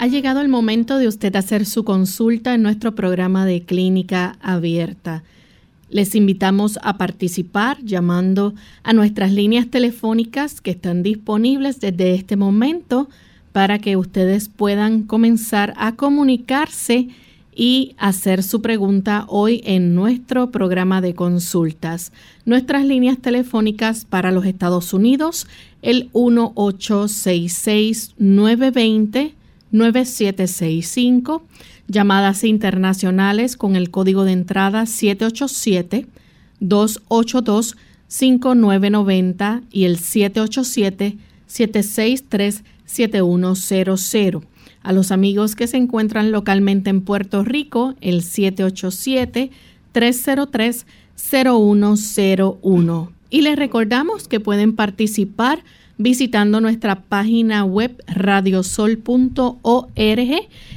Ha llegado el momento de usted hacer su consulta en nuestro programa de clínica abierta. Les invitamos a participar llamando a nuestras líneas telefónicas que están disponibles desde este momento para que ustedes puedan comenzar a comunicarse y hacer su pregunta hoy en nuestro programa de consultas. Nuestras líneas telefónicas para los Estados Unidos, el 1866 920 9765, llamadas internacionales con el código de entrada 787-282-5990 y el 787-763-7100. A los amigos que se encuentran localmente en Puerto Rico, el 787-303-0101. Y les recordamos que pueden participar visitando nuestra página web radiosol.org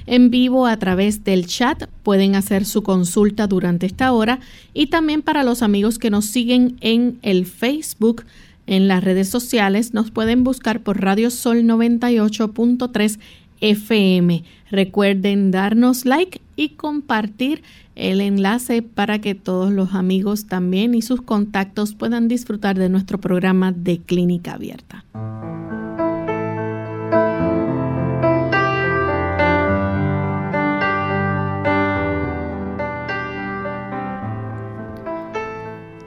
en vivo a través del chat. Pueden hacer su consulta durante esta hora y también para los amigos que nos siguen en el Facebook, en las redes sociales, nos pueden buscar por Radio Sol 98.3 FM. Recuerden darnos like y compartir el enlace para que todos los amigos también y sus contactos puedan disfrutar de nuestro programa de clínica abierta.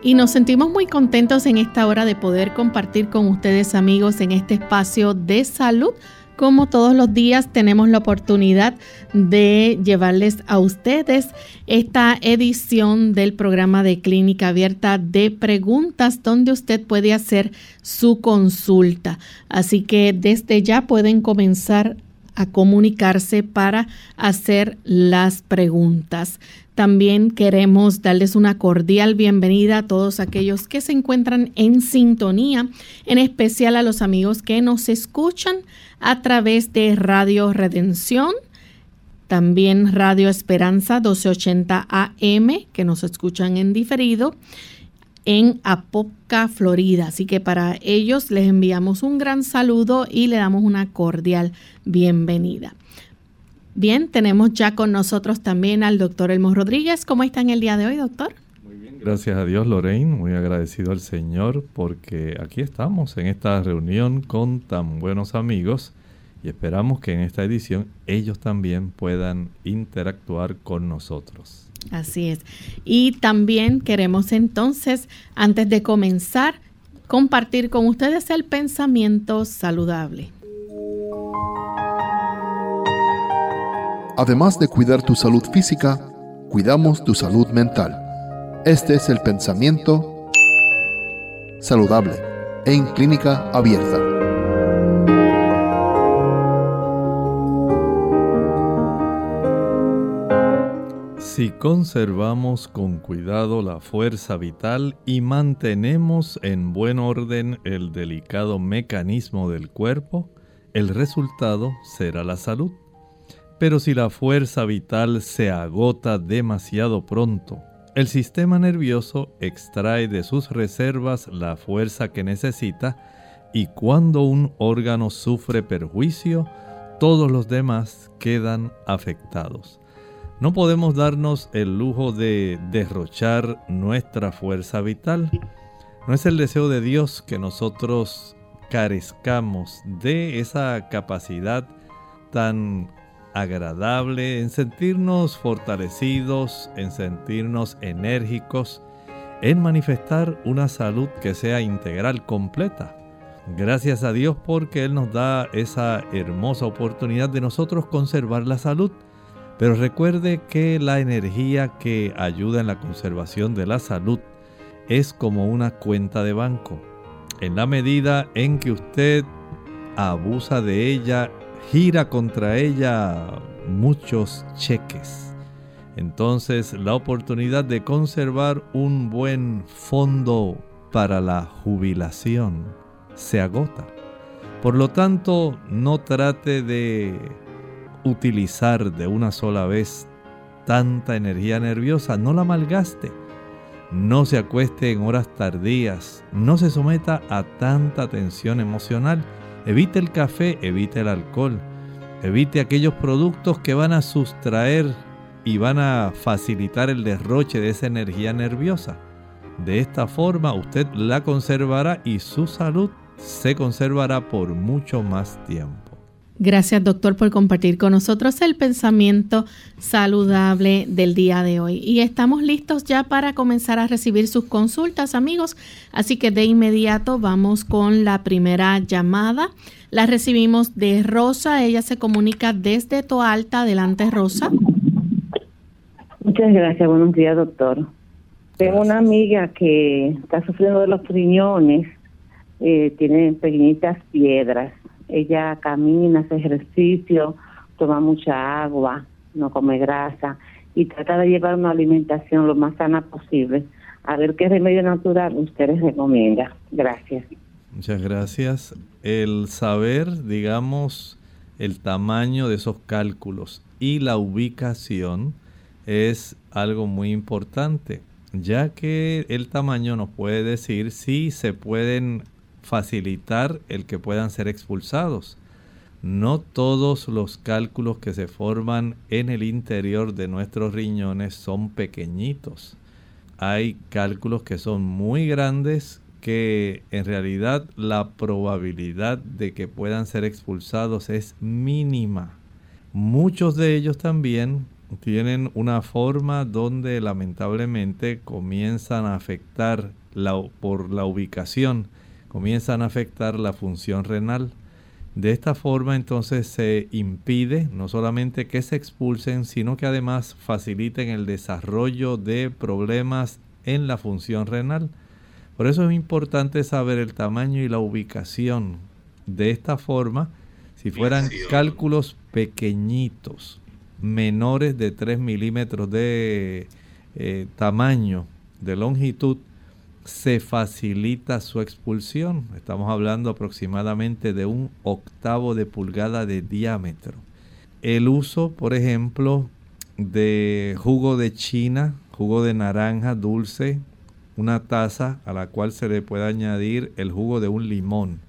Y nos sentimos muy contentos en esta hora de poder compartir con ustedes amigos en este espacio de salud como todos los días tenemos la oportunidad de llevarles a ustedes esta edición del programa de clínica abierta de preguntas donde usted puede hacer su consulta. Así que desde ya pueden comenzar a comunicarse para hacer las preguntas. También queremos darles una cordial bienvenida a todos aquellos que se encuentran en sintonía, en especial a los amigos que nos escuchan a través de Radio Redención, también Radio Esperanza 1280 AM, que nos escuchan en diferido, en Apoca, Florida. Así que para ellos les enviamos un gran saludo y le damos una cordial bienvenida. Bien, tenemos ya con nosotros también al doctor Elmo Rodríguez. ¿Cómo está en el día de hoy, doctor? Muy bien, gracias a Dios, Lorraine. Muy agradecido al Señor porque aquí estamos en esta reunión con tan buenos amigos y esperamos que en esta edición ellos también puedan interactuar con nosotros. Así es. Y también queremos entonces, antes de comenzar, compartir con ustedes el pensamiento saludable. Además de cuidar tu salud física, cuidamos tu salud mental. Este es el pensamiento saludable en clínica abierta. Si conservamos con cuidado la fuerza vital y mantenemos en buen orden el delicado mecanismo del cuerpo, el resultado será la salud. Pero si la fuerza vital se agota demasiado pronto, el sistema nervioso extrae de sus reservas la fuerza que necesita y cuando un órgano sufre perjuicio, todos los demás quedan afectados. No podemos darnos el lujo de derrochar nuestra fuerza vital. No es el deseo de Dios que nosotros carezcamos de esa capacidad tan agradable, en sentirnos fortalecidos, en sentirnos enérgicos, en manifestar una salud que sea integral, completa. Gracias a Dios porque Él nos da esa hermosa oportunidad de nosotros conservar la salud. Pero recuerde que la energía que ayuda en la conservación de la salud es como una cuenta de banco. En la medida en que usted abusa de ella, gira contra ella muchos cheques. Entonces la oportunidad de conservar un buen fondo para la jubilación se agota. Por lo tanto, no trate de utilizar de una sola vez tanta energía nerviosa, no la malgaste. No se acueste en horas tardías, no se someta a tanta tensión emocional. Evite el café, evite el alcohol, evite aquellos productos que van a sustraer y van a facilitar el derroche de esa energía nerviosa. De esta forma usted la conservará y su salud se conservará por mucho más tiempo. Gracias doctor por compartir con nosotros el pensamiento saludable del día de hoy. Y estamos listos ya para comenzar a recibir sus consultas amigos. Así que de inmediato vamos con la primera llamada. La recibimos de Rosa. Ella se comunica desde Toalta. Adelante Rosa. Muchas gracias. Buenos días doctor. Tengo una amiga que está sufriendo de los riñones. Eh, tiene pequeñitas piedras ella camina, hace ejercicio, toma mucha agua, no come grasa y trata de llevar una alimentación lo más sana posible. A ver qué remedio natural usted les recomienda. Gracias. Muchas gracias. El saber, digamos, el tamaño de esos cálculos y la ubicación es algo muy importante, ya que el tamaño nos puede decir si se pueden facilitar el que puedan ser expulsados. No todos los cálculos que se forman en el interior de nuestros riñones son pequeñitos. Hay cálculos que son muy grandes que en realidad la probabilidad de que puedan ser expulsados es mínima. Muchos de ellos también tienen una forma donde lamentablemente comienzan a afectar la, por la ubicación comienzan a afectar la función renal. De esta forma entonces se impide no solamente que se expulsen, sino que además faciliten el desarrollo de problemas en la función renal. Por eso es importante saber el tamaño y la ubicación. De esta forma, si fueran cálculos pequeñitos, menores de 3 milímetros de eh, tamaño, de longitud, se facilita su expulsión. Estamos hablando aproximadamente de un octavo de pulgada de diámetro. El uso, por ejemplo, de jugo de china, jugo de naranja dulce, una taza a la cual se le puede añadir el jugo de un limón.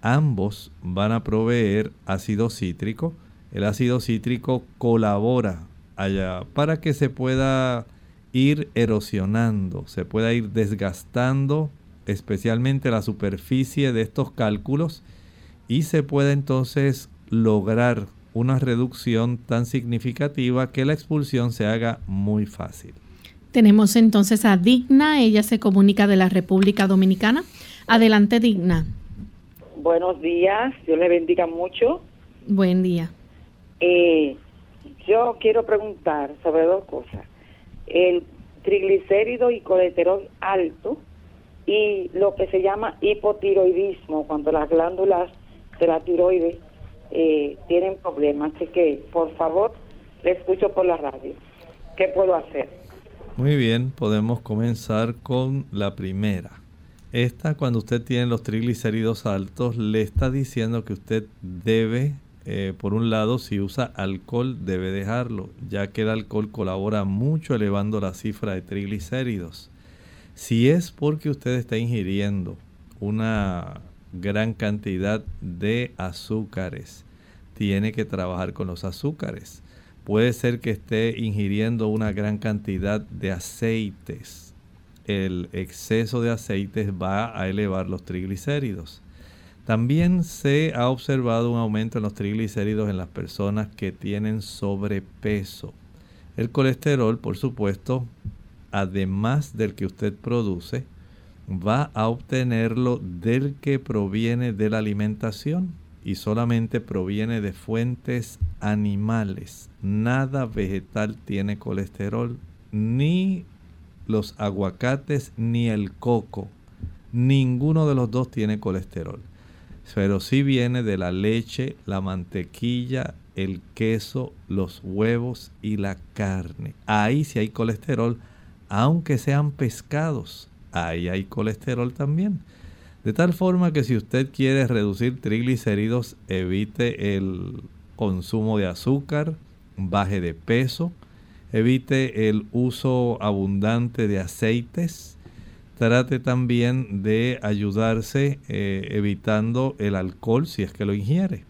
Ambos van a proveer ácido cítrico. El ácido cítrico colabora allá para que se pueda ir erosionando, se pueda ir desgastando especialmente la superficie de estos cálculos y se puede entonces lograr una reducción tan significativa que la expulsión se haga muy fácil. Tenemos entonces a Digna, ella se comunica de la República Dominicana. Adelante, Digna. Buenos días, Dios le bendiga mucho. Buen día. Eh, yo quiero preguntar sobre dos cosas el triglicérido y colesterol alto y lo que se llama hipotiroidismo, cuando las glándulas de la tiroides eh, tienen problemas. Así que, por favor, le escucho por la radio. ¿Qué puedo hacer? Muy bien, podemos comenzar con la primera. Esta, cuando usted tiene los triglicéridos altos, le está diciendo que usted debe eh, por un lado, si usa alcohol debe dejarlo, ya que el alcohol colabora mucho elevando la cifra de triglicéridos. Si es porque usted está ingiriendo una gran cantidad de azúcares, tiene que trabajar con los azúcares. Puede ser que esté ingiriendo una gran cantidad de aceites. El exceso de aceites va a elevar los triglicéridos. También se ha observado un aumento en los triglicéridos en las personas que tienen sobrepeso. El colesterol, por supuesto, además del que usted produce, va a obtenerlo del que proviene de la alimentación y solamente proviene de fuentes animales. Nada vegetal tiene colesterol, ni los aguacates ni el coco Ninguno de los dos tiene colesterol. Pero sí viene de la leche, la mantequilla, el queso, los huevos y la carne. Ahí sí hay colesterol, aunque sean pescados. Ahí hay colesterol también. De tal forma que si usted quiere reducir triglicéridos, evite el consumo de azúcar, baje de peso, evite el uso abundante de aceites, trate también de ayudarse eh, evitando el alcohol si es que lo ingiere.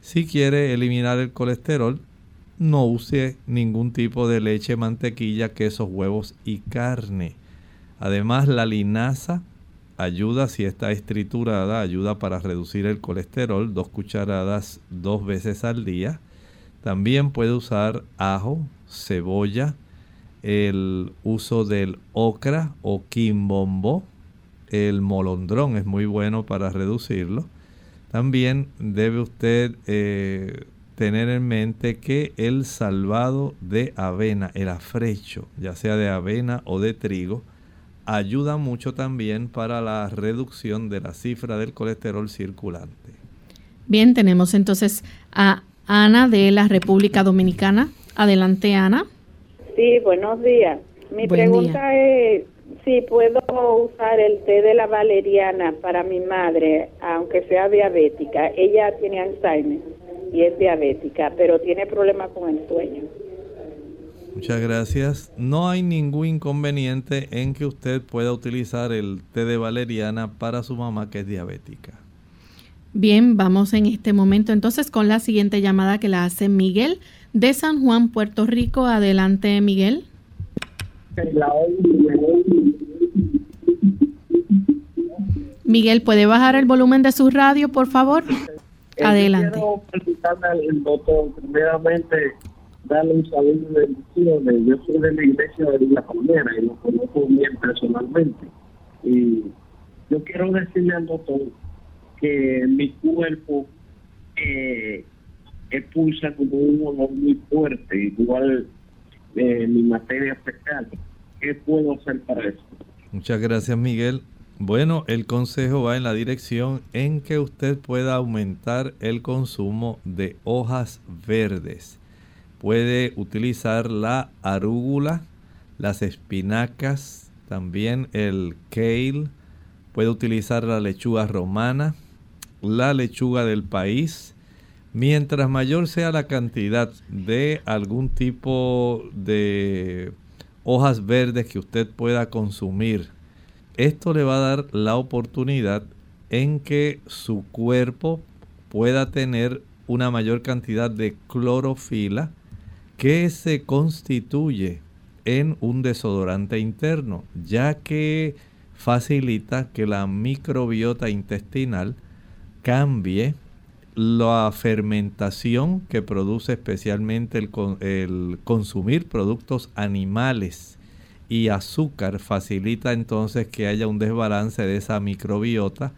Si quiere eliminar el colesterol, no use ningún tipo de leche, mantequilla, quesos, huevos y carne. Además, la linaza ayuda si está estriturada, ayuda para reducir el colesterol, dos cucharadas dos veces al día. También puede usar ajo, cebolla, el uso del ocra o quimbombo, el molondrón es muy bueno para reducirlo. También debe usted eh, tener en mente que el salvado de avena, el afrecho, ya sea de avena o de trigo, ayuda mucho también para la reducción de la cifra del colesterol circulante. Bien, tenemos entonces a Ana de la República Dominicana. Adelante, Ana. Sí, buenos días. Mi pregunta es si puedo usar el té de la valeriana para mi madre, aunque sea diabética. Ella tiene Alzheimer y es diabética, pero tiene problemas con el sueño. Muchas gracias. No hay ningún inconveniente en que usted pueda utilizar el té de valeriana para su mamá que es diabética. Bien, vamos en este momento entonces con la siguiente llamada que la hace Miguel de San Juan, Puerto Rico. Adelante, Miguel. Miguel, ¿puede bajar el volumen de su radio, por favor? Eh, Adelante. Quiero doctor, primeramente, darle un saludo de bendiciones. Yo soy de la iglesia de la Palmera y lo conozco bien personalmente. Y yo quiero decirle al doctor que mi cuerpo eh, expulsa como un olor muy fuerte, igual eh, mi materia fecal. ¿Qué puedo hacer para eso? Muchas gracias, Miguel. Bueno, el consejo va en la dirección en que usted pueda aumentar el consumo de hojas verdes. Puede utilizar la arúgula, las espinacas, también el kale, puede utilizar la lechuga romana, la lechuga del país. Mientras mayor sea la cantidad de algún tipo de hojas verdes que usted pueda consumir, esto le va a dar la oportunidad en que su cuerpo pueda tener una mayor cantidad de clorofila que se constituye en un desodorante interno, ya que facilita que la microbiota intestinal cambie la fermentación que produce especialmente el, consumir productos animales y azúcar facilita entonces que haya un desbalance de esa microbiota,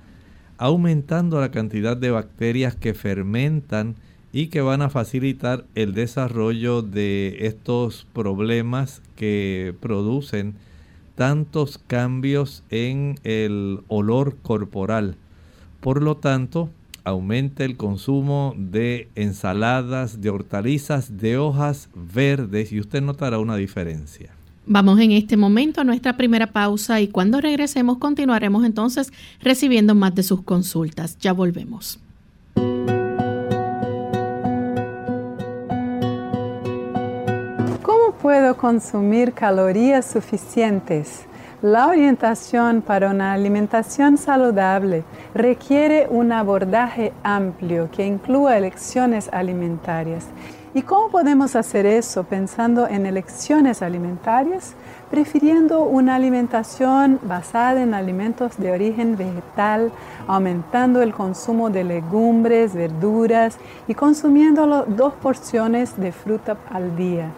aumentando la cantidad de bacterias que fermentan y que van a facilitar el desarrollo de estos problemas que producen tantos cambios en el olor corporal. Por lo tanto, aumenta el consumo de ensaladas, de hortalizas, de hojas verdes y usted notará una diferencia. Vamos en este momento a nuestra primera pausa y cuando regresemos continuaremos entonces recibiendo más de sus consultas. Ya volvemos. puedo consumir calorías suficientes. La orientación para una alimentación saludable requiere un abordaje amplio que incluya elecciones alimentarias. ¿Y cómo podemos hacer eso pensando en elecciones alimentarias? Prefiriendo una alimentación basada en alimentos de origen vegetal, aumentando el consumo de legumbres, verduras y consumiendo dos porciones de fruta al día.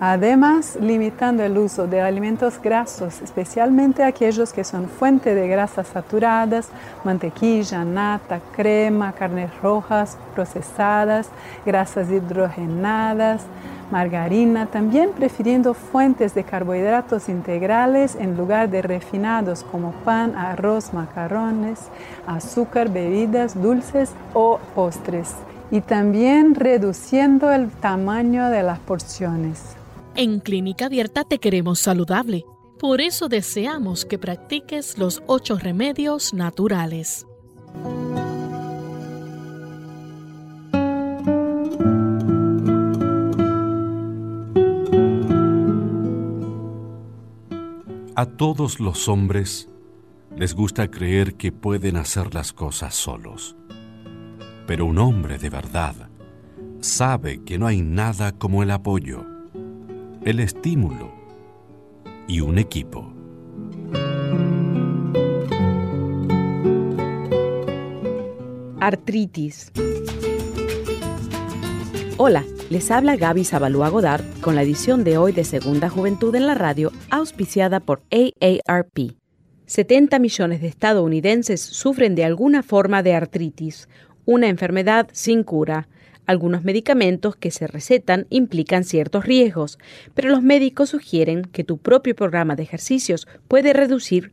Además, limitando el uso de alimentos grasos, especialmente aquellos que son fuente de grasas saturadas, mantequilla, nata, crema, carnes rojas procesadas, grasas hidrogenadas, margarina, también prefiriendo fuentes de carbohidratos integrales en lugar de refinados como pan, arroz, macarrones, azúcar, bebidas dulces o postres. Y también reduciendo el tamaño de las porciones. En Clínica Abierta te queremos saludable. Por eso deseamos que practiques los ocho remedios naturales. A todos los hombres les gusta creer que pueden hacer las cosas solos. Pero un hombre de verdad sabe que no hay nada como el apoyo, el estímulo y un equipo. Artritis. Hola, les habla Gaby Zabalúa Godard con la edición de hoy de Segunda Juventud en la Radio, auspiciada por AARP. 70 millones de estadounidenses sufren de alguna forma de artritis, una enfermedad sin cura. Algunos medicamentos que se recetan implican ciertos riesgos, pero los médicos sugieren que tu propio programa de ejercicios puede reducir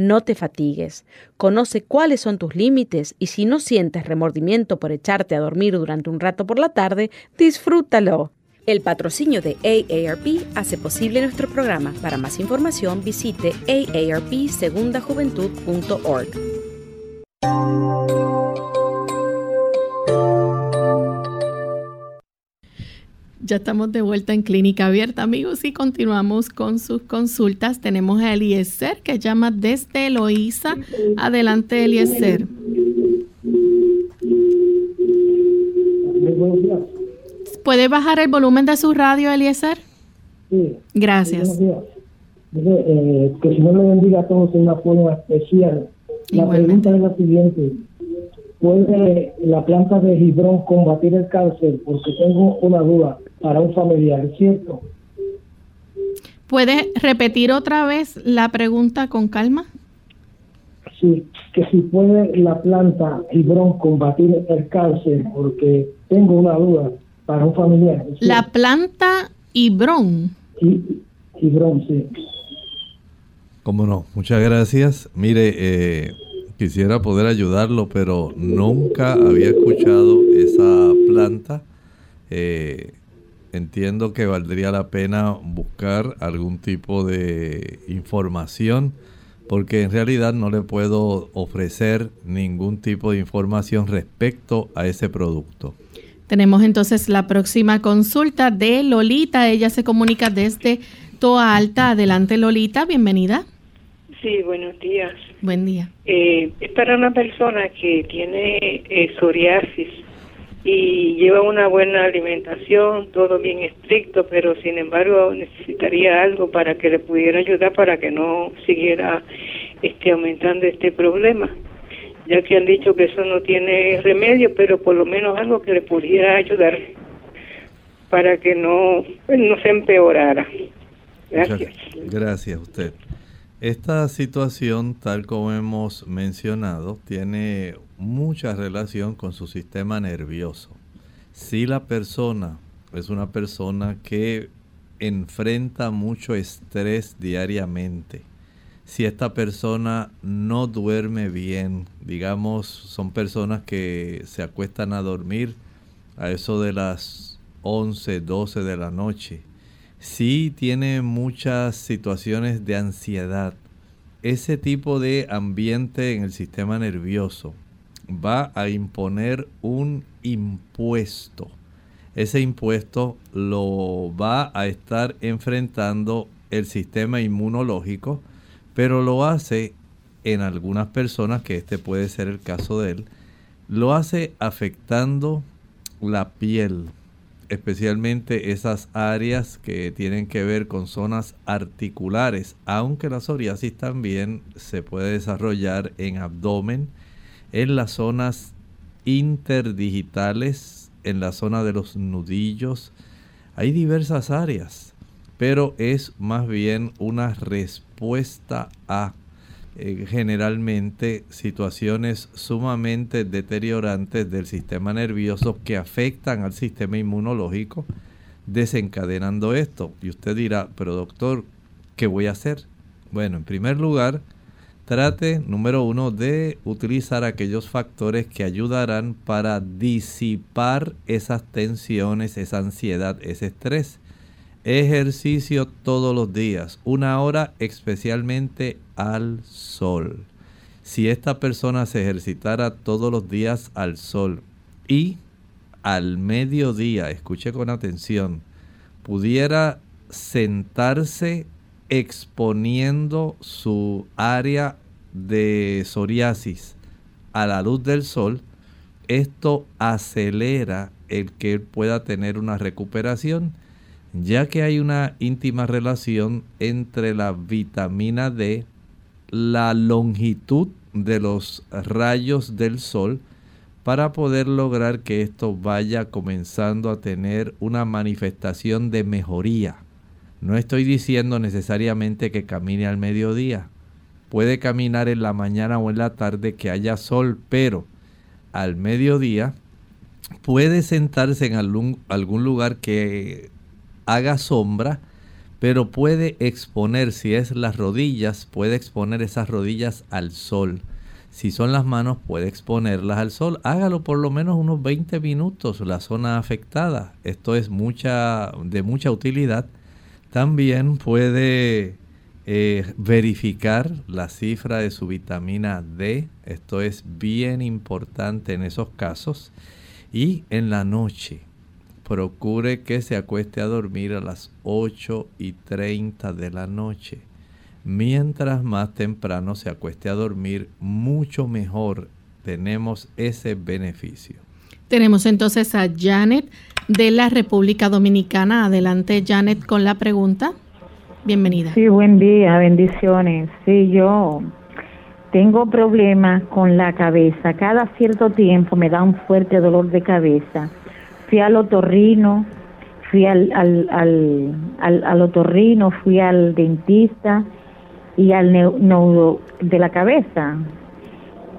No te fatigues. Conoce cuáles son tus límites y si no sientes remordimiento por echarte a dormir durante un rato por la tarde, disfrútalo. El patrocinio de AARP hace posible nuestro programa. Para más información visite aarpsegundajuventud.org. Ya estamos de vuelta en Clínica Abierta, amigos, y continuamos con sus consultas. Tenemos a Eliezer que llama desde Eloísa. Adelante, Eliezer. ¿Puede bajar el volumen de su radio, Eliezer? Sí. Gracias. Eh, que si no le bendiga a todos en una forma especial. La pregunta es la siguiente. ¿Puede la planta de Gibrón combatir el cáncer? Porque tengo una duda para un familiar, ¿cierto? ¿Puede repetir otra vez la pregunta con calma? Sí, que si puede la planta Gibrón combatir el cáncer, porque tengo una duda para un familiar. La planta Hibrón. Hibrón, sí. Cómo no, muchas gracias. Mire, eh, quisiera poder ayudarlo, pero nunca había escuchado esa planta. Eh, entiendo que valdría la pena buscar algún tipo de información porque en realidad no le puedo ofrecer ningún tipo de información respecto a ese producto. Tenemos entonces la próxima consulta de Lolita. Ella se comunica desde Toa Alta. Adelante, Lolita. Bienvenida. Sí, buenos días. Buen día. Eh, es para una persona que tiene eh, psoriasis y lleva una buena alimentación, todo bien estricto, pero sin embargo necesitaría algo para que le pudiera ayudar para que no siguiera este aumentando este problema, ya que han dicho que eso no tiene remedio, pero por lo menos algo que le pudiera ayudar para que no pues, no se empeorara. Gracias. gracias a usted. Esta situación, tal como hemos mencionado, tiene mucha relación con su sistema nervioso. Si la persona es una persona que enfrenta mucho estrés diariamente, si esta persona no duerme bien, digamos, son personas que se acuestan a dormir a eso de las 11, 12 de la noche, si tiene muchas situaciones de ansiedad, ese tipo de ambiente en el sistema nervioso va a imponer un impuesto. Ese impuesto lo va a estar enfrentando el sistema inmunológico, pero lo hace en algunas personas, que este puede ser el caso de él, lo hace afectando la piel, especialmente esas áreas que tienen que ver con zonas articulares, aunque la psoriasis también se puede desarrollar en abdomen, en las zonas interdigitales, en la zona de los nudillos. Hay diversas áreas, pero es más bien una respuesta a eh, generalmente situaciones sumamente deteriorantes del sistema nervioso que afectan al sistema inmunológico, desencadenando esto. Y usted dirá, pero doctor, ¿qué voy a hacer? Bueno, en primer lugar, trate, número uno, de utilizar aquellos factores que ayudarán para disipar esas tensiones, esa ansiedad, ese estrés. Ejercicio todos los días, una hora especialmente al sol. Si esta persona se ejercitara todos los días al sol y al mediodía, escuche con atención, pudiera sentarse exponiendo su área de psoriasis a la luz del sol, esto acelera el que él pueda tener una recuperación, ya que hay una íntima relación entre la vitamina D la longitud de los rayos del sol para poder lograr que esto vaya comenzando a tener una manifestación de mejoría. No estoy diciendo necesariamente que camine al mediodía. Puede caminar en la mañana o en la tarde que haya sol, pero al mediodía puede sentarse en algún, algún lugar que haga sombra pero puede exponer, si es las rodillas, puede exponer esas rodillas al sol. Si son las manos, puede exponerlas al sol. Hágalo por lo menos unos 20 minutos, la zona afectada. Esto es mucha, de mucha utilidad. También puede verificar la cifra de su vitamina D. Esto es bien importante en esos casos. Y en la noche, procure que se acueste a dormir a las 8 y 30 de la noche. Mientras más temprano se acueste a dormir, mucho mejor tenemos ese beneficio. Tenemos entonces a Janet de la República Dominicana. Adelante, Janet, con la pregunta. Bienvenida. Sí, buen día, bendiciones. Sí, yo tengo problemas con la cabeza. Cada cierto tiempo me da un fuerte dolor de cabeza fui al otorrino, fui al, al, al, al, otorrino, fui al dentista y al neuro de la cabeza.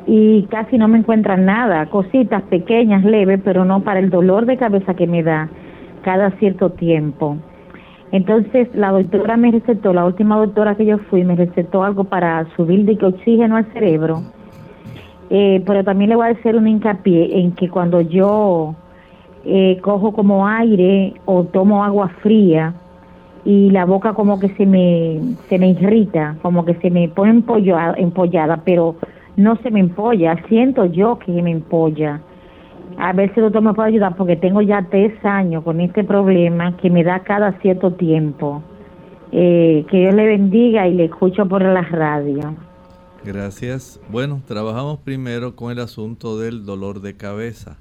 Y casi no me encuentran nada, cositas pequeñas, leves, pero no para el dolor de cabeza que me da cada cierto tiempo. Entonces la doctora me recetó, la última doctora que yo fui, me recetó algo para subir de oxígeno al cerebro. Eh, pero también le voy a hacer un hincapié en que cuando yo eh, cojo como aire o tomo agua fría y la boca como que se me, se me irrita, como que se me pone empollada, empollada, pero no se me empolla, siento yo que me empolla. A ver si el doctor me puede ayudar porque tengo ya tres años con este problema que me da cada cierto tiempo. Eh, que Dios le bendiga y le escucho por la radio. Gracias. Bueno, trabajamos primero con el asunto del dolor de cabeza.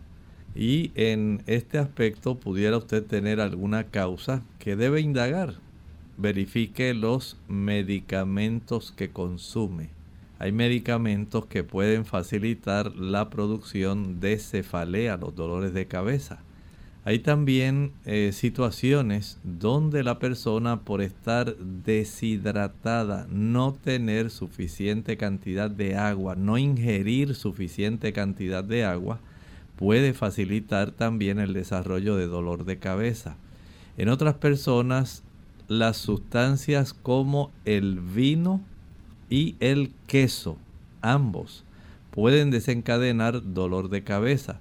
Y en este aspecto pudiera usted tener alguna causa que debe indagar. Verifique los medicamentos que consume. Hay medicamentos que pueden facilitar la producción de cefalea, los dolores de cabeza. Hay también eh, situaciones donde la persona por estar deshidratada, no tener suficiente cantidad de agua, no ingerir suficiente cantidad de agua, puede facilitar también el desarrollo de dolor de cabeza. En otras personas, las sustancias como el vino y el queso, ambos, pueden desencadenar dolor de cabeza.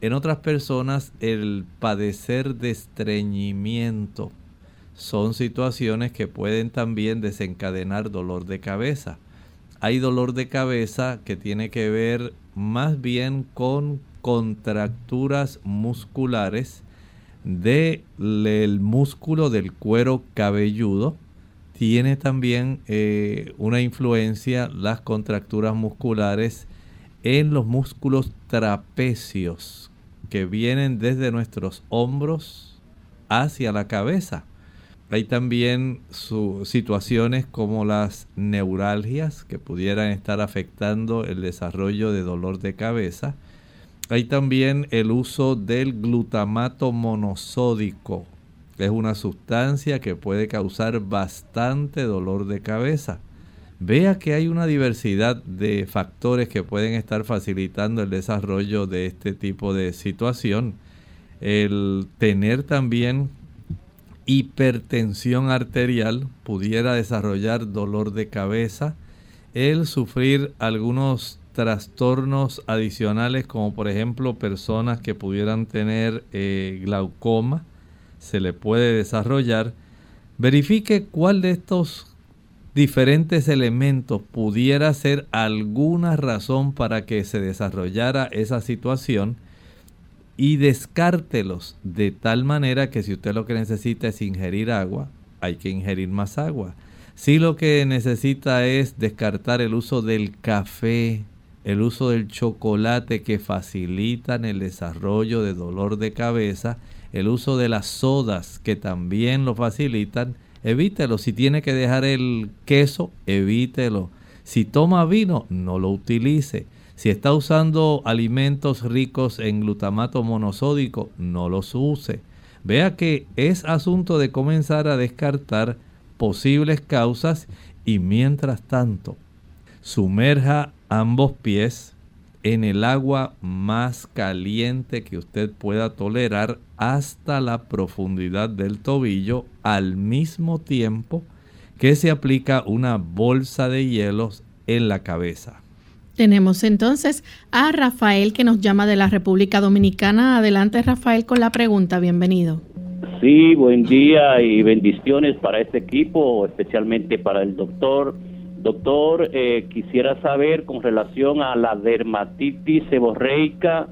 En otras personas, el padecer de estreñimiento son situaciones que pueden también desencadenar dolor de cabeza. hay dolor de cabeza que tiene que ver más bien con contracturas musculares del músculo del cuero cabelludo. Tiene también eh, una influencia las contracturas musculares en los músculos trapecios que vienen desde nuestros hombros hacia la cabeza. Hay también situaciones como las neuralgias que pudieran estar afectando el desarrollo de dolor de cabeza. Hay también el uso del glutamato monosódico. Es una sustancia que puede causar bastante dolor de cabeza. Vea que hay una diversidad de factores que pueden estar facilitando el desarrollo de este tipo de situación. El tener también hipertensión arterial pudiera desarrollar dolor de cabeza, el sufrir algunos trastornos adicionales como por ejemplo personas que pudieran tener eh, glaucoma, se le puede desarrollar. Verifique cuál de estos diferentes elementos pudiera ser alguna razón para que se desarrollara esa situación y descártelos de tal manera que si usted lo que necesita es ingerir agua, hay que ingerir más agua. Si lo que necesita es descartar el uso del café, el uso del chocolate que facilitan el desarrollo de dolor de cabeza, el uso de las sodas que también lo facilitan, evítelo. Si tiene que dejar el queso, evítelo. Si toma vino, no lo utilice. Si está usando alimentos ricos en glutamato monosódico, no los use. Vea que es asunto de comenzar a descartar posibles causas y mientras tanto, sumerja ambos pies en el agua más caliente que usted pueda tolerar hasta la profundidad del tobillo al mismo tiempo que se aplica una bolsa de hielos en la cabeza. Tenemos entonces a Rafael que nos llama de la República Dominicana. Adelante Rafael con la pregunta, bienvenido. Sí, buen día y bendiciones para este equipo, especialmente para el doctor. Doctor, eh, quisiera saber con relación a la dermatitis seborreica,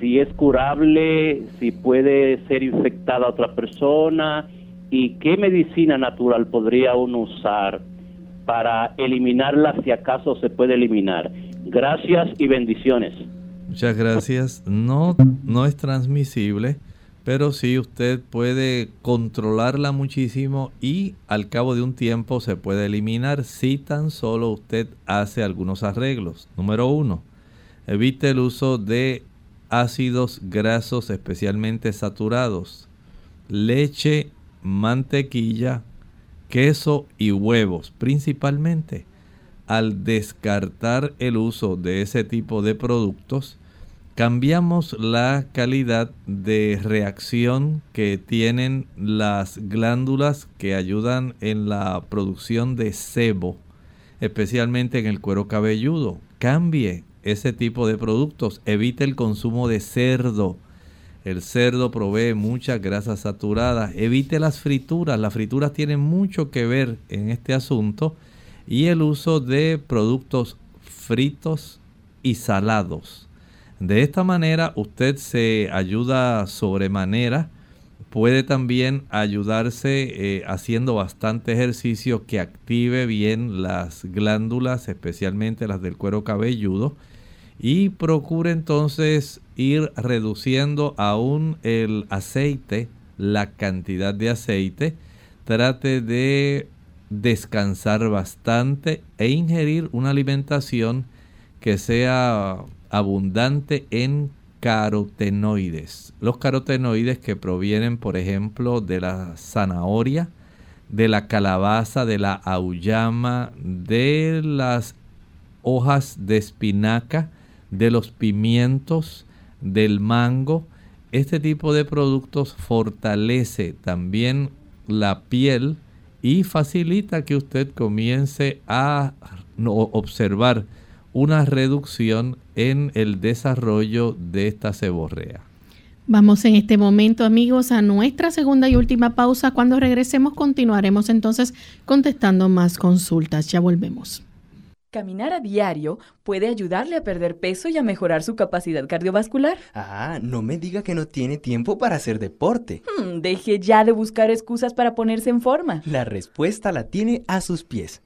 si es curable, si puede ser infectada a otra persona y qué medicina natural podría uno usar para eliminarla si acaso se puede eliminar. Gracias y bendiciones. Muchas gracias. No, no es transmisible, pero sí usted puede controlarla muchísimo y al cabo de un tiempo se puede eliminar si tan solo usted hace algunos arreglos. Número uno, evite el uso de ácidos grasos especialmente saturados, leche, mantequilla, queso y huevos principalmente al descartar el uso de ese tipo de productos, cambiamos la calidad de reacción que tienen las glándulas que ayudan en la producción de sebo, especialmente en el cuero cabelludo. Cambie ese tipo de productos, evite el consumo de cerdo. El cerdo provee muchas grasas saturadas. Evite las frituras. Las frituras tienen mucho que ver en este asunto y el uso de productos fritos y salados. De esta manera usted se ayuda sobremanera. Puede también ayudarse eh, haciendo bastante ejercicio que active bien las glándulas, especialmente las del cuero cabelludo. Y procure entonces ir reduciendo aún el aceite, la cantidad de aceite. Trate de descansar bastante e ingerir una alimentación que sea abundante en carotenoides. Los carotenoides que provienen, por ejemplo, de la zanahoria, de la calabaza, de la auyama, de las hojas de espinaca, de los pimientos, del mango. Este tipo de productos fortalece también la piel, y facilita que usted comience a observar una reducción en el desarrollo de esta ceborrea. Vamos en este momento, amigos, a nuestra segunda y última pausa. Cuando regresemos continuaremos entonces contestando más consultas. Ya volvemos. Caminar a diario puede ayudarle a perder peso y a mejorar su capacidad cardiovascular. Ah, no me diga que no tiene tiempo para hacer deporte. Hmm, deje ya de buscar excusas para ponerse en forma. La respuesta la tiene a sus pies.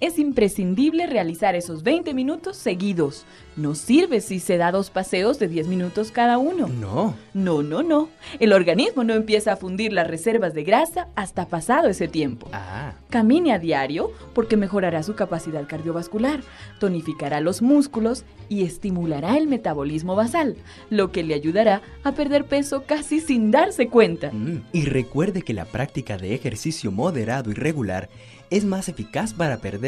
es imprescindible realizar esos 20 minutos seguidos. No sirve si se da dos paseos de 10 minutos cada uno. No. No, no, no. El organismo no empieza a fundir las reservas de grasa hasta pasado ese tiempo. Ah. Camine a diario porque mejorará su capacidad cardiovascular, tonificará los músculos y estimulará el metabolismo basal, lo que le ayudará a perder peso casi sin darse cuenta. Mm, y recuerde que la práctica de ejercicio moderado y regular es más eficaz para perder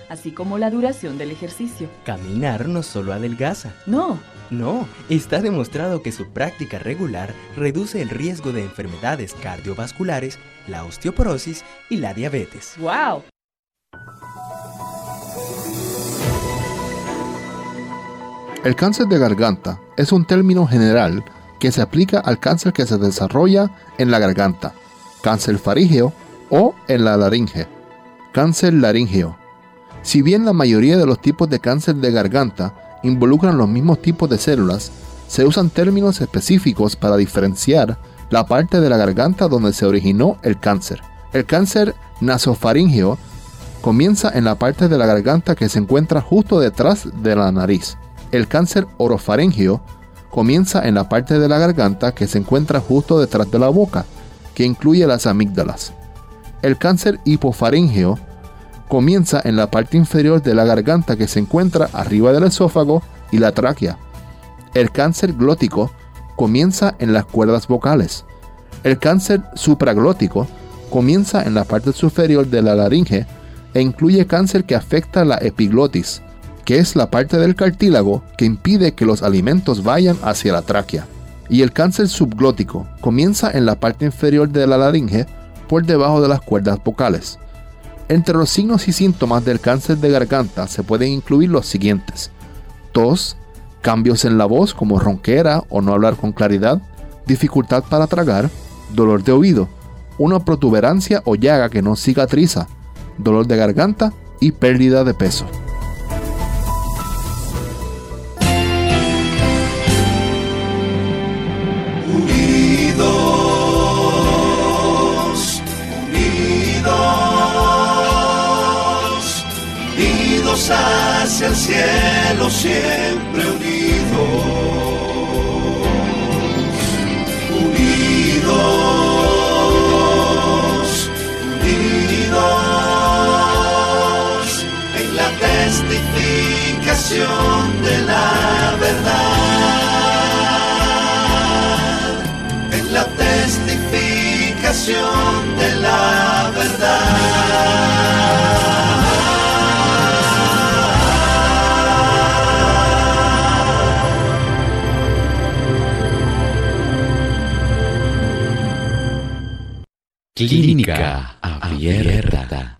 así como la duración del ejercicio. Caminar no solo adelgaza. No, no, está demostrado que su práctica regular reduce el riesgo de enfermedades cardiovasculares, la osteoporosis y la diabetes. ¡Wow! El cáncer de garganta es un término general que se aplica al cáncer que se desarrolla en la garganta, cáncer farígeo o en la laringe, cáncer laríngeo. Si bien la mayoría de los tipos de cáncer de garganta involucran los mismos tipos de células, se usan términos específicos para diferenciar la parte de la garganta donde se originó el cáncer. El cáncer nasofaringeo comienza en la parte de la garganta que se encuentra justo detrás de la nariz. El cáncer orofaringeo comienza en la parte de la garganta que se encuentra justo detrás de la boca, que incluye las amígdalas. El cáncer hipofaringeo comienza en la parte inferior de la garganta que se encuentra arriba del esófago y la tráquea. El cáncer glótico comienza en las cuerdas vocales. El cáncer supraglótico comienza en la parte superior de la laringe e incluye cáncer que afecta la epiglotis, que es la parte del cartílago que impide que los alimentos vayan hacia la tráquea. Y el cáncer subglótico comienza en la parte inferior de la laringe por debajo de las cuerdas vocales. Entre los signos y síntomas del cáncer de garganta se pueden incluir los siguientes. Tos, cambios en la voz como ronquera o no hablar con claridad, dificultad para tragar, dolor de oído, una protuberancia o llaga que no cicatriza, dolor de garganta y pérdida de peso. El cielo siempre unidos, unidos, unidos en la testificación de la verdad, en la testificación de la verdad. Clínica Abierta.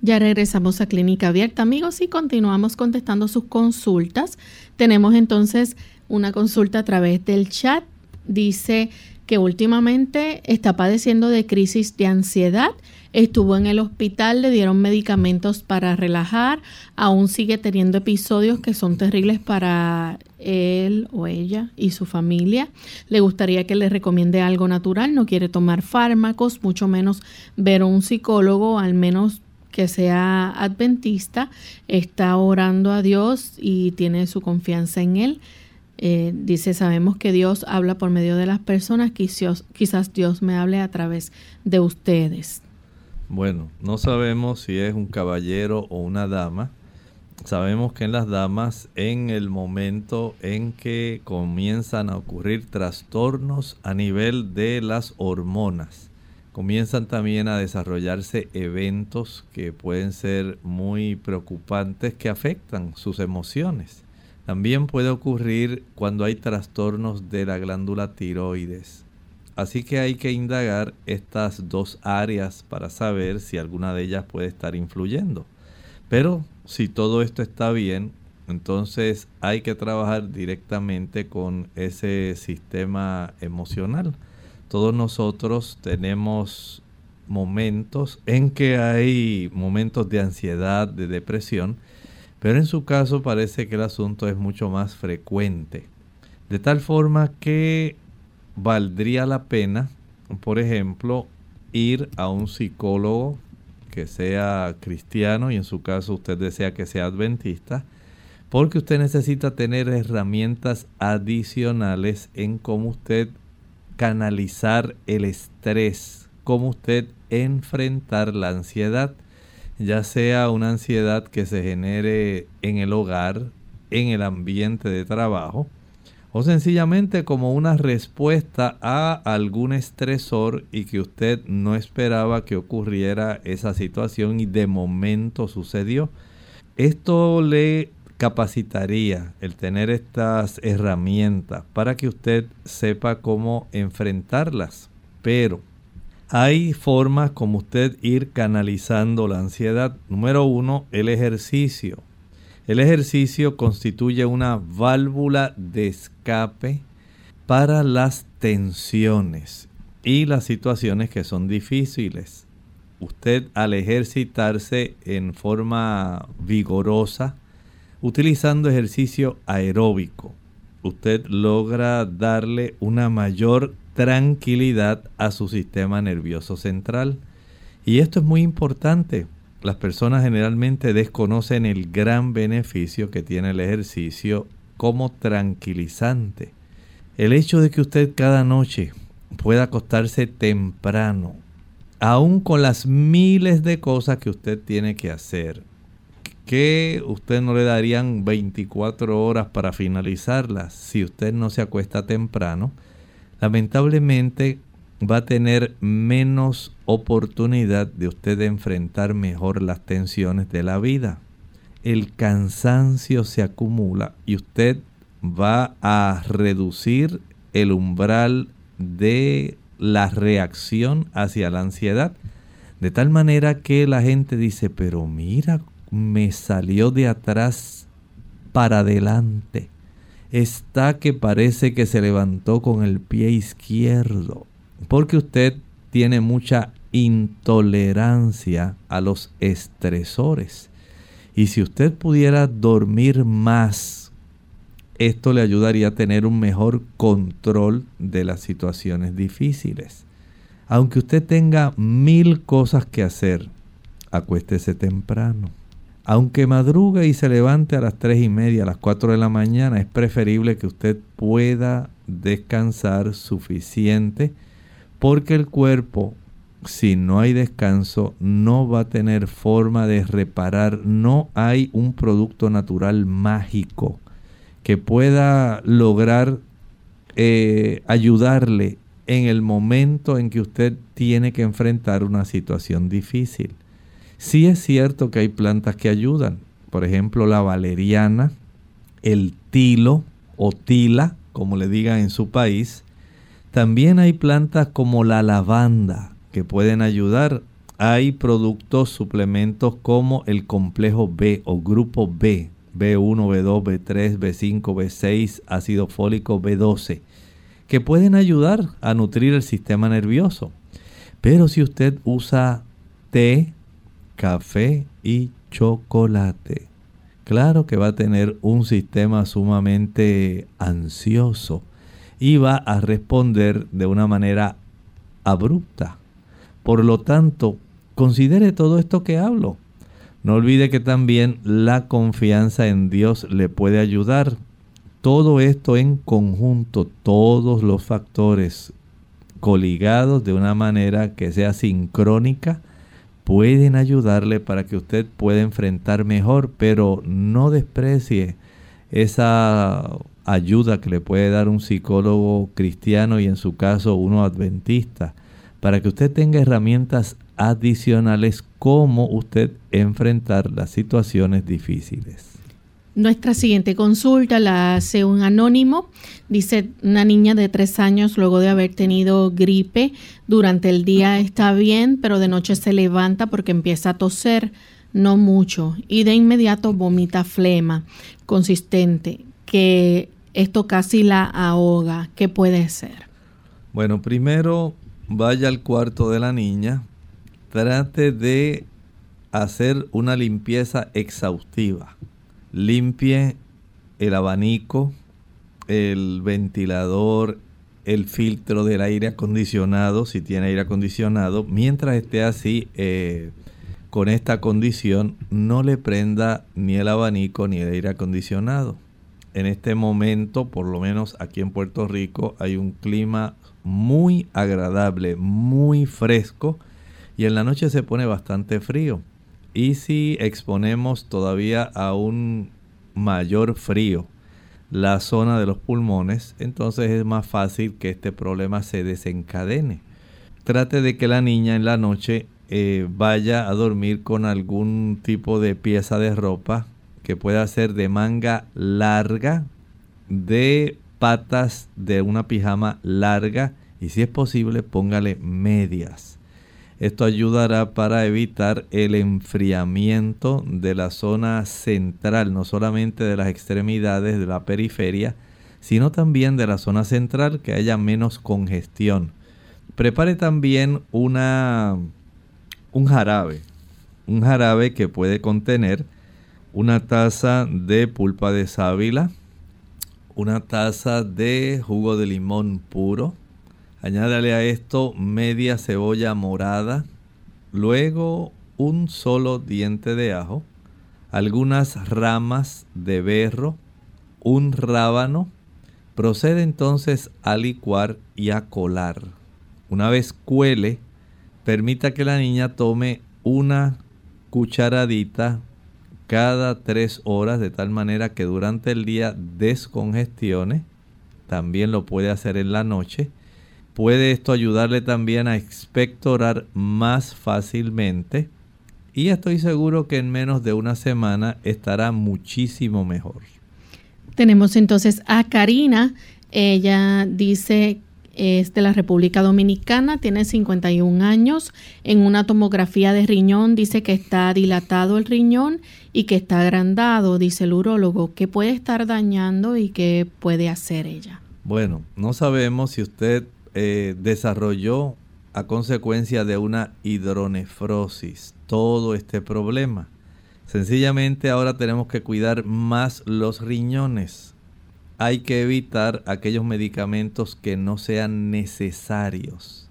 Ya regresamos a Clínica Abierta, amigos, y continuamos contestando sus consultas. Tenemos entonces una consulta a través del chat. Dice que últimamente está padeciendo de crisis de ansiedad. Estuvo en el hospital, le dieron medicamentos para relajar, aún sigue teniendo episodios que son terribles para él o ella y su familia. Le gustaría que le recomiende algo natural, no quiere tomar fármacos, mucho menos ver a un psicólogo, al menos que sea adventista, está orando a Dios y tiene su confianza en Él. Eh, dice, sabemos que Dios habla por medio de las personas, quizás, quizás Dios me hable a través de ustedes. Bueno, no sabemos si es un caballero o una dama. Sabemos que en las damas, en el momento en que comienzan a ocurrir trastornos a nivel de las hormonas, comienzan también a desarrollarse eventos que pueden ser muy preocupantes que afectan sus emociones. También puede ocurrir cuando hay trastornos de la glándula tiroides. Así que hay que indagar estas dos áreas para saber si alguna de ellas puede estar influyendo. Pero si todo esto está bien, entonces hay que trabajar directamente con ese sistema emocional. Todos nosotros tenemos momentos en que hay momentos de ansiedad, de depresión, pero en su caso parece que el asunto es mucho más frecuente. De tal forma que valdría la pena, por ejemplo, ir a un psicólogo que sea cristiano y en su caso usted desea que sea adventista, porque usted necesita tener herramientas adicionales en cómo usted canalizar el estrés, cómo usted enfrentar la ansiedad, ya sea una ansiedad que se genere en el hogar, en el ambiente de trabajo, o sencillamente como una respuesta a algún estresor y que usted no esperaba que ocurriera esa situación y de momento sucedió. Esto le capacitaría el tener estas herramientas para que usted sepa cómo enfrentarlas. Pero hay formas como usted ir canalizando la ansiedad. Número uno, el ejercicio. El ejercicio constituye una válvula de escape para las tensiones y las situaciones que son difíciles. Usted al ejercitarse en forma vigorosa, utilizando ejercicio aeróbico, usted logra darle una mayor tranquilidad a su sistema nervioso central. Y esto es muy importante las personas generalmente desconocen el gran beneficio que tiene el ejercicio como tranquilizante. El hecho de que usted cada noche pueda acostarse temprano, aún con las miles de cosas que usted tiene que hacer, que usted no le darían 24 horas para finalizarlas si usted no se acuesta temprano, lamentablemente va a tener menos oportunidad de usted enfrentar mejor las tensiones de la vida. El cansancio se acumula y usted va a reducir el umbral de la reacción hacia la ansiedad. De tal manera que la gente dice, pero mira, me salió de atrás para adelante. Está que parece que se levantó con el pie izquierdo porque usted tiene mucha intolerancia a los estresores. Y si usted pudiera dormir más, esto le ayudaría a tener un mejor control de las situaciones difíciles. Aunque usted tenga mil cosas que hacer, acuéstese temprano. Aunque madrugue y se levante a las tres y media, a las 4 de la mañana, es preferible que usted pueda descansar suficiente porque el cuerpo, si no hay descanso, no va a tener forma de reparar. No hay un producto natural mágico que pueda lograr eh, ayudarle en el momento en que usted tiene que enfrentar una situación difícil. Sí es cierto que hay plantas que ayudan, por ejemplo la valeriana, el tilo o tila, como le digan en su país, también hay plantas como la lavanda que pueden ayudar. Hay productos, suplementos como el complejo B o grupo B, B1, B2, B3, B5, B6, ácido fólico B12, que pueden ayudar a nutrir el sistema nervioso. Pero si usted usa té, café y chocolate, claro que va a tener un sistema sumamente ansioso y va a responder de una manera abrupta. Por lo tanto, considere todo esto que hablo. No olvide que también la confianza en Dios le puede ayudar. Todo esto en conjunto, todos los factores coligados de una manera que sea sincrónica, pueden ayudarle para que usted pueda enfrentar mejor, pero no desprecie esa ayuda que le puede dar un psicólogo cristiano y en su caso uno adventista, para que usted tenga herramientas adicionales como usted enfrentar las situaciones difíciles. Nuestra siguiente consulta la hace un anónimo. Dice, una niña de tres años luego de haber tenido gripe, durante el día está bien, pero de noche se levanta porque empieza a toser, no mucho, y de inmediato vomita flema consistente, que esto casi la ahoga. ¿Qué puede ser? Bueno, primero vaya al cuarto de la niña, trate de hacer una limpieza exhaustiva limpie el abanico, el ventilador, el filtro del aire acondicionado, si tiene aire acondicionado. Mientras esté así, eh, con esta condición, no le prenda ni el abanico ni el aire acondicionado. En este momento, por lo menos aquí en Puerto Rico, hay un clima muy agradable, muy fresco y en la noche se pone bastante frío. Y si exponemos todavía a un mayor frío la zona de los pulmones, entonces es más fácil que este problema se desencadene. Trate de que la niña en la noche eh, vaya a dormir con algún tipo de pieza de ropa que pueda ser de manga larga, de patas de una pijama larga y si es posible póngale medias. Esto ayudará para evitar el enfriamiento de la zona central, no solamente de las extremidades de la periferia, sino también de la zona central, que haya menos congestión. Prepare también una, un jarabe, un jarabe que puede contener una taza de pulpa de sábila, una taza de jugo de limón puro, Añádale a esto media cebolla morada, luego un solo diente de ajo, algunas ramas de berro, un rábano. Procede entonces a licuar y a colar. Una vez cuele, permita que la niña tome una cucharadita cada tres horas de tal manera que durante el día descongestione. También lo puede hacer en la noche Puede esto ayudarle también a expectorar más fácilmente y estoy seguro que en menos de una semana estará muchísimo mejor. Tenemos entonces a Karina. Ella dice es de la República Dominicana, tiene 51 años. En una tomografía de riñón dice que está dilatado el riñón y que está agrandado, dice el urólogo. ¿Qué puede estar dañando y qué puede hacer ella? Bueno, no sabemos si usted eh, desarrolló a consecuencia de una hidronefrosis todo este problema. Sencillamente ahora tenemos que cuidar más los riñones. Hay que evitar aquellos medicamentos que no sean necesarios.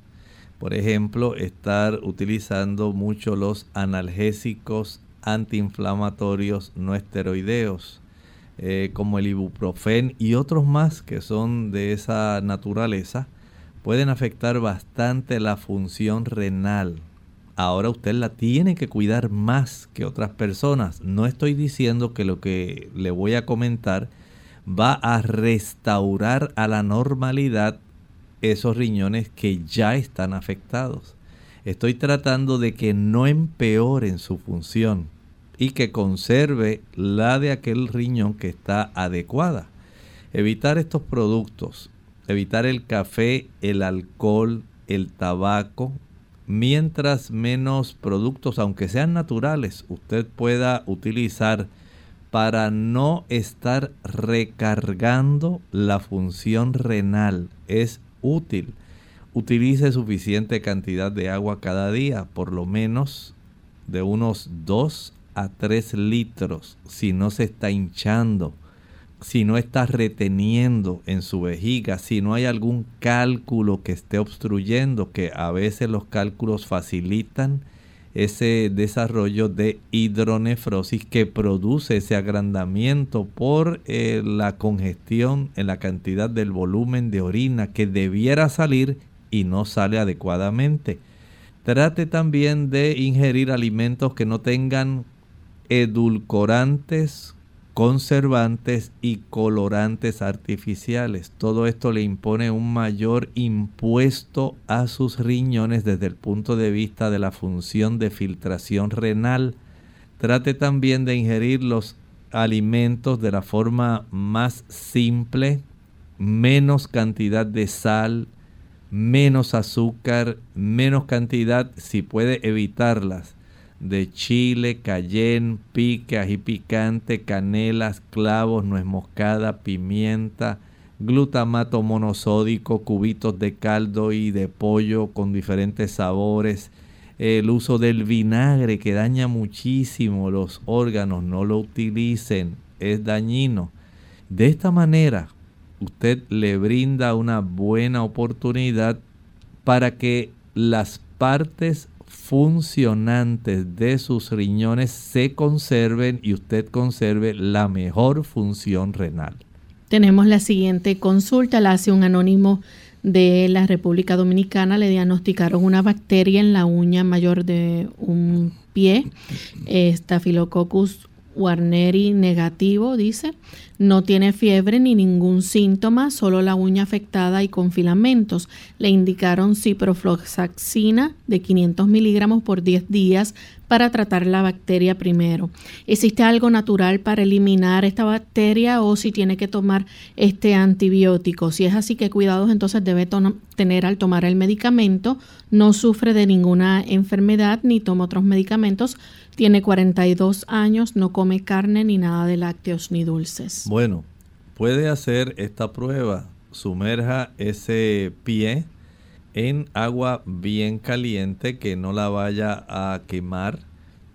Por ejemplo, estar utilizando mucho los analgésicos antiinflamatorios no esteroideos, eh, como el ibuprofen y otros más que son de esa naturaleza pueden afectar bastante la función renal. Ahora usted la tiene que cuidar más que otras personas. No estoy diciendo que lo que le voy a comentar va a restaurar a la normalidad esos riñones que ya están afectados. Estoy tratando de que no empeoren su función y que conserve la de aquel riñón que está adecuada. Evitar estos productos evitar el café, el alcohol, el tabaco, mientras menos productos, aunque sean naturales, usted pueda utilizar para no estar recargando la función renal. Es útil. Utilice suficiente cantidad de agua cada día, por lo menos de unos 2 a 3 litros, si no se está hinchando si no está reteniendo en su vejiga, si no hay algún cálculo que esté obstruyendo, que a veces los cálculos facilitan ese desarrollo de hidronefrosis que produce ese agrandamiento por eh, la congestión en la cantidad del volumen de orina que debiera salir y no sale adecuadamente. Trate también de ingerir alimentos que no tengan edulcorantes, conservantes y colorantes artificiales. Todo esto le impone un mayor impuesto a sus riñones desde el punto de vista de la función de filtración renal. Trate también de ingerir los alimentos de la forma más simple, menos cantidad de sal, menos azúcar, menos cantidad si puede evitarlas de chile, cayenne, pique, ají picante, canelas, clavos, nuez moscada, pimienta, glutamato monosódico, cubitos de caldo y de pollo con diferentes sabores, el uso del vinagre que daña muchísimo los órganos, no lo utilicen, es dañino. De esta manera, usted le brinda una buena oportunidad para que las partes funcionantes de sus riñones se conserven y usted conserve la mejor función renal. Tenemos la siguiente consulta, la hace un anónimo de la República Dominicana. Le diagnosticaron una bacteria en la uña mayor de un pie, Staphylococcus Warneri negativo, dice. No tiene fiebre ni ningún síntoma, solo la uña afectada y con filamentos. Le indicaron ciprofloxacina de 500 miligramos por 10 días para tratar la bacteria primero. ¿Existe algo natural para eliminar esta bacteria o si tiene que tomar este antibiótico? Si es así, ¿qué cuidados entonces debe tener al tomar el medicamento? No sufre de ninguna enfermedad ni toma otros medicamentos tiene 42 años, no come carne ni nada de lácteos ni dulces. Bueno, puede hacer esta prueba. Sumerja ese pie en agua bien caliente que no la vaya a quemar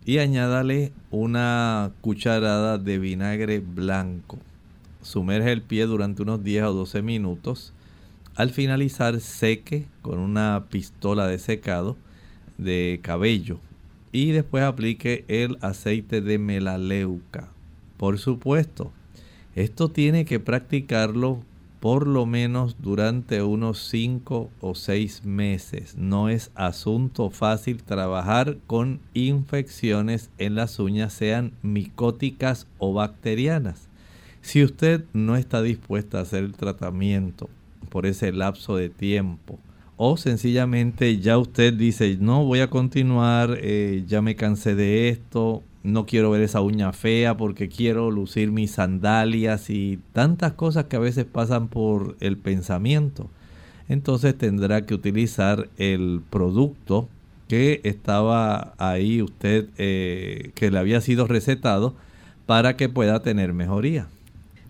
y añádale una cucharada de vinagre blanco. Sumerge el pie durante unos 10 o 12 minutos. Al finalizar seque con una pistola de secado de cabello y después aplique el aceite de melaleuca. Por supuesto, esto tiene que practicarlo por lo menos durante unos 5 o 6 meses. No es asunto fácil trabajar con infecciones en las uñas, sean micóticas o bacterianas. Si usted no está dispuesta a hacer el tratamiento por ese lapso de tiempo, o sencillamente ya usted dice, no voy a continuar, eh, ya me cansé de esto, no quiero ver esa uña fea porque quiero lucir mis sandalias y tantas cosas que a veces pasan por el pensamiento. Entonces tendrá que utilizar el producto que estaba ahí usted, eh, que le había sido recetado para que pueda tener mejoría.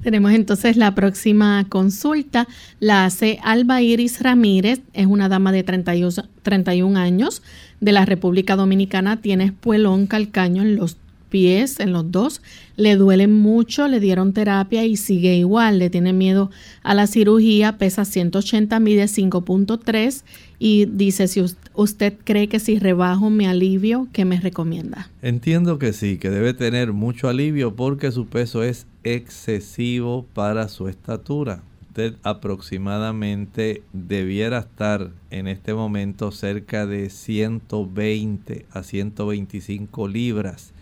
Tenemos entonces la próxima consulta. La hace Alba Iris Ramírez. Es una dama de 31, años de la República Dominicana. Tiene espuelón calcaño en los pies, en los dos. Le duelen mucho, le dieron terapia y sigue igual. Le tiene miedo a la cirugía. Pesa 180, mide 5.3 y dice si usted cree que si rebajo mi alivio, ¿qué me recomienda? Entiendo que sí, que debe tener mucho alivio porque su peso es excesivo para su estatura. Usted aproximadamente debiera estar en este momento cerca de 120 a 125 libras.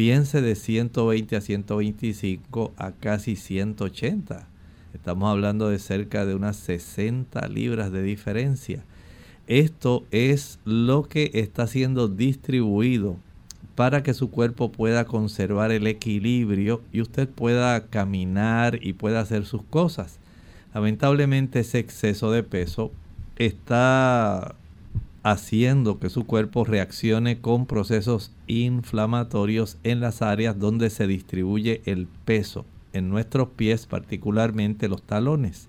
Piense de 120 a 125 a casi 180. Estamos hablando de cerca de unas 60 libras de diferencia. Esto es lo que está siendo distribuido para que su cuerpo pueda conservar el equilibrio y usted pueda caminar y pueda hacer sus cosas. Lamentablemente ese exceso de peso está haciendo que su cuerpo reaccione con procesos inflamatorios en las áreas donde se distribuye el peso, en nuestros pies particularmente los talones.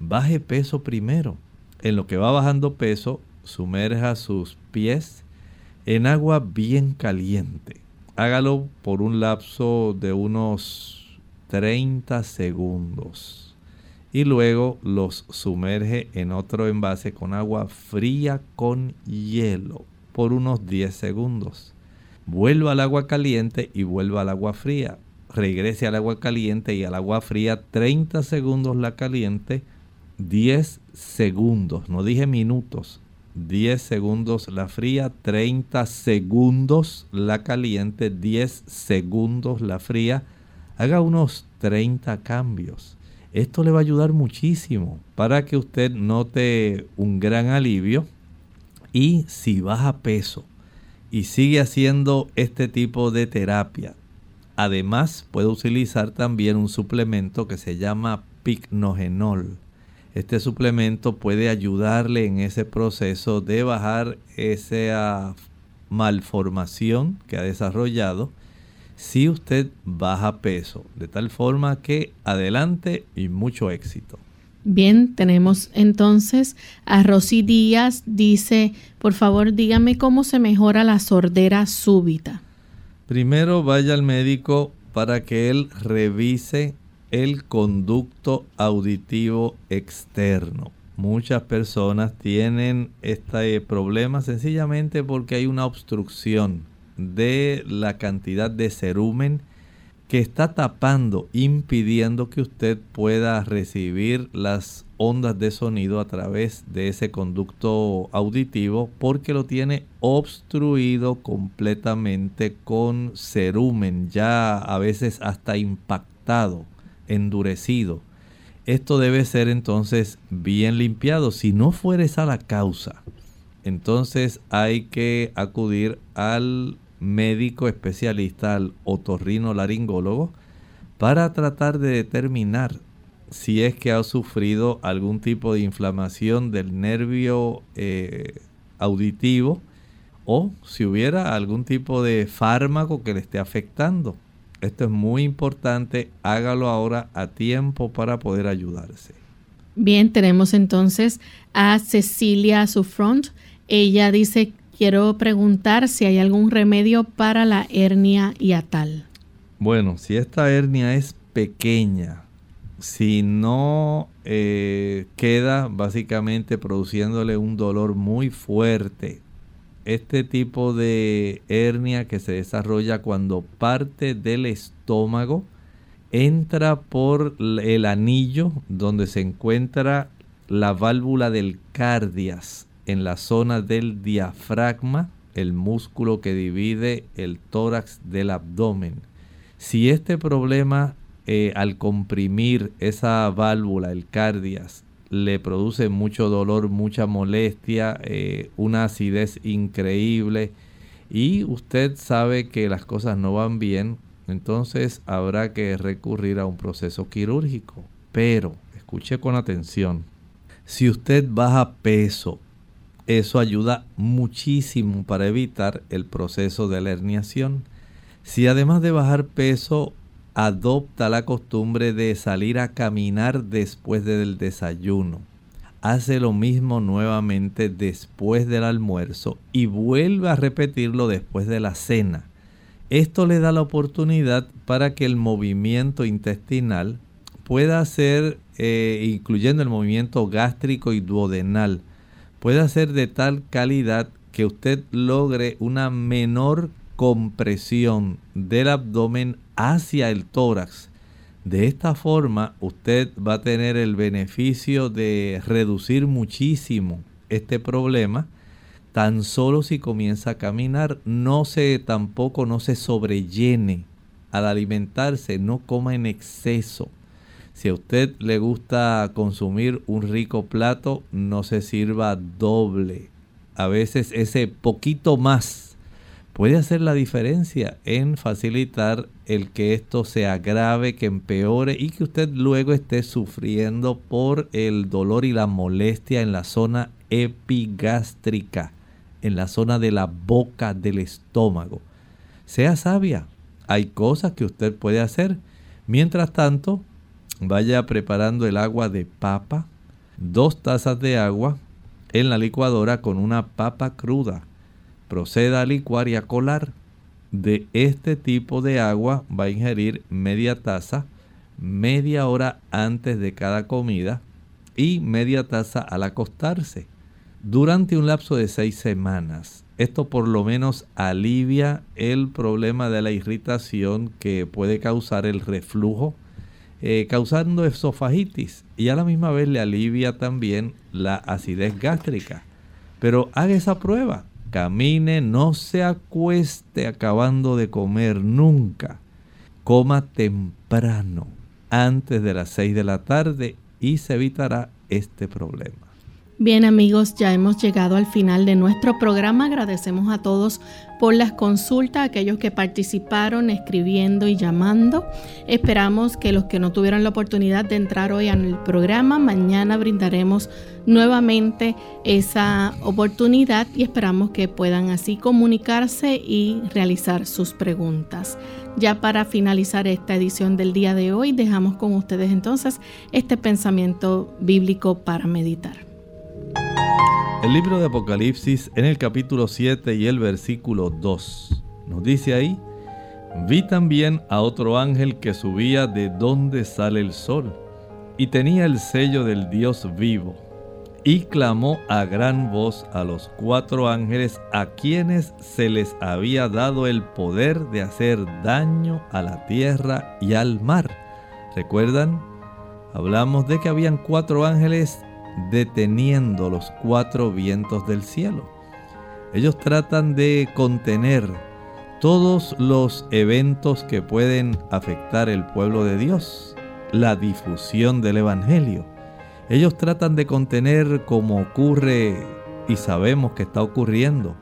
Baje peso primero. En lo que va bajando peso, sumerja sus pies en agua bien caliente. Hágalo por un lapso de unos 30 segundos. Y luego los sumerge en otro envase con agua fría con hielo por unos 10 segundos. Vuelva al agua caliente y vuelva al agua fría. Regrese al agua caliente y al agua fría 30 segundos la caliente, 10 segundos, no dije minutos, 10 segundos la fría, 30 segundos la caliente, 10 segundos la fría. Haga unos 30 cambios. Esto le va a ayudar muchísimo para que usted note un gran alivio y si baja peso y sigue haciendo este tipo de terapia, además puede utilizar también un suplemento que se llama picnogenol. Este suplemento puede ayudarle en ese proceso de bajar esa malformación que ha desarrollado si usted baja peso, de tal forma que adelante y mucho éxito. Bien, tenemos entonces a Rosy Díaz, dice, por favor dígame cómo se mejora la sordera súbita. Primero vaya al médico para que él revise el conducto auditivo externo. Muchas personas tienen este problema sencillamente porque hay una obstrucción de la cantidad de cerumen que está tapando, impidiendo que usted pueda recibir las ondas de sonido a través de ese conducto auditivo porque lo tiene obstruido completamente con cerumen, ya a veces hasta impactado, endurecido. Esto debe ser entonces bien limpiado. Si no fuera esa la causa, entonces hay que acudir al médico especialista, al otorrino laringólogo, para tratar de determinar si es que ha sufrido algún tipo de inflamación del nervio eh, auditivo o si hubiera algún tipo de fármaco que le esté afectando. Esto es muy importante, hágalo ahora a tiempo para poder ayudarse. Bien, tenemos entonces a Cecilia Sufront. Ella dice quiero preguntar si hay algún remedio para la hernia hiatal. Bueno, si esta hernia es pequeña, si no eh, queda básicamente produciéndole un dolor muy fuerte, este tipo de hernia que se desarrolla cuando parte del estómago entra por el anillo donde se encuentra la válvula del cardias en la zona del diafragma, el músculo que divide el tórax del abdomen. Si este problema eh, al comprimir esa válvula, el cardias, le produce mucho dolor, mucha molestia, eh, una acidez increíble y usted sabe que las cosas no van bien, entonces habrá que recurrir a un proceso quirúrgico. Pero, escuche con atención, si usted baja peso, eso ayuda muchísimo para evitar el proceso de la herniación. Si además de bajar peso adopta la costumbre de salir a caminar después del desayuno, hace lo mismo nuevamente después del almuerzo y vuelve a repetirlo después de la cena. Esto le da la oportunidad para que el movimiento intestinal pueda ser, eh, incluyendo el movimiento gástrico y duodenal, pueda ser de tal calidad que usted logre una menor compresión del abdomen hacia el tórax. De esta forma usted va a tener el beneficio de reducir muchísimo este problema tan solo si comienza a caminar. No se tampoco no se sobrellene al alimentarse, no coma en exceso. Si a usted le gusta consumir un rico plato, no se sirva doble. A veces ese poquito más puede hacer la diferencia en facilitar el que esto se agrave, que empeore y que usted luego esté sufriendo por el dolor y la molestia en la zona epigástrica, en la zona de la boca del estómago. Sea sabia, hay cosas que usted puede hacer. Mientras tanto, vaya preparando el agua de papa, dos tazas de agua en la licuadora con una papa cruda. Proceda a licuar y a colar. De este tipo de agua va a ingerir media taza media hora antes de cada comida y media taza al acostarse durante un lapso de seis semanas. Esto por lo menos alivia el problema de la irritación que puede causar el reflujo, eh, causando esofagitis y a la misma vez le alivia también la acidez gástrica. Pero haga esa prueba, camine, no se acueste acabando de comer nunca. Coma temprano, antes de las 6 de la tarde y se evitará este problema. Bien amigos, ya hemos llegado al final de nuestro programa. Agradecemos a todos por las consultas, aquellos que participaron escribiendo y llamando. Esperamos que los que no tuvieron la oportunidad de entrar hoy en el programa, mañana brindaremos nuevamente esa oportunidad y esperamos que puedan así comunicarse y realizar sus preguntas. Ya para finalizar esta edición del día de hoy, dejamos con ustedes entonces este pensamiento bíblico para meditar. El libro de Apocalipsis en el capítulo 7 y el versículo 2 nos dice ahí, vi también a otro ángel que subía de donde sale el sol y tenía el sello del Dios vivo y clamó a gran voz a los cuatro ángeles a quienes se les había dado el poder de hacer daño a la tierra y al mar. ¿Recuerdan? Hablamos de que habían cuatro ángeles deteniendo los cuatro vientos del cielo. Ellos tratan de contener todos los eventos que pueden afectar el pueblo de Dios, la difusión del Evangelio. Ellos tratan de contener como ocurre y sabemos que está ocurriendo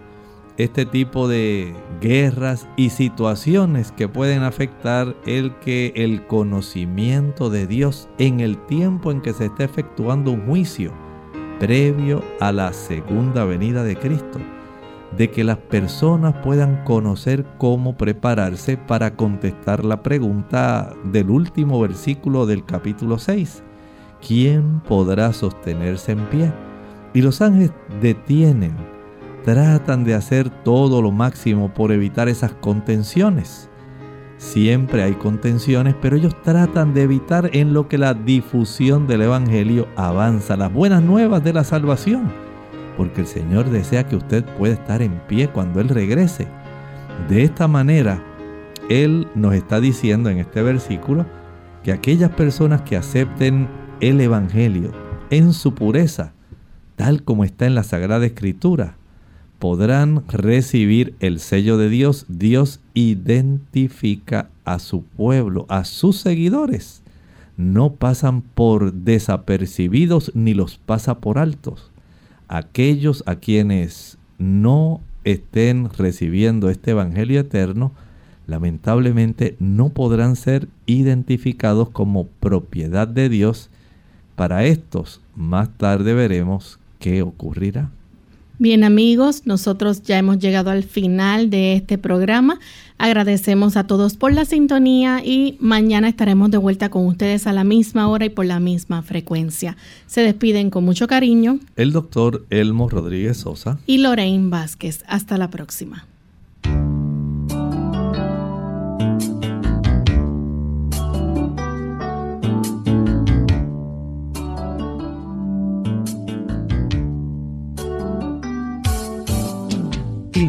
este tipo de guerras y situaciones que pueden afectar el que el conocimiento de Dios en el tiempo en que se está efectuando un juicio previo a la segunda venida de Cristo, de que las personas puedan conocer cómo prepararse para contestar la pregunta del último versículo del capítulo 6. ¿Quién podrá sostenerse en pie? Y los ángeles detienen tratan de hacer todo lo máximo por evitar esas contenciones. Siempre hay contenciones, pero ellos tratan de evitar en lo que la difusión del Evangelio avanza, las buenas nuevas de la salvación, porque el Señor desea que usted pueda estar en pie cuando Él regrese. De esta manera, Él nos está diciendo en este versículo que aquellas personas que acepten el Evangelio en su pureza, tal como está en la Sagrada Escritura, podrán recibir el sello de Dios, Dios identifica a su pueblo, a sus seguidores. No pasan por desapercibidos ni los pasa por altos. Aquellos a quienes no estén recibiendo este Evangelio eterno, lamentablemente no podrán ser identificados como propiedad de Dios. Para estos, más tarde veremos qué ocurrirá. Bien amigos, nosotros ya hemos llegado al final de este programa. Agradecemos a todos por la sintonía y mañana estaremos de vuelta con ustedes a la misma hora y por la misma frecuencia. Se despiden con mucho cariño el doctor Elmo Rodríguez Sosa y Lorraine Vázquez. Hasta la próxima.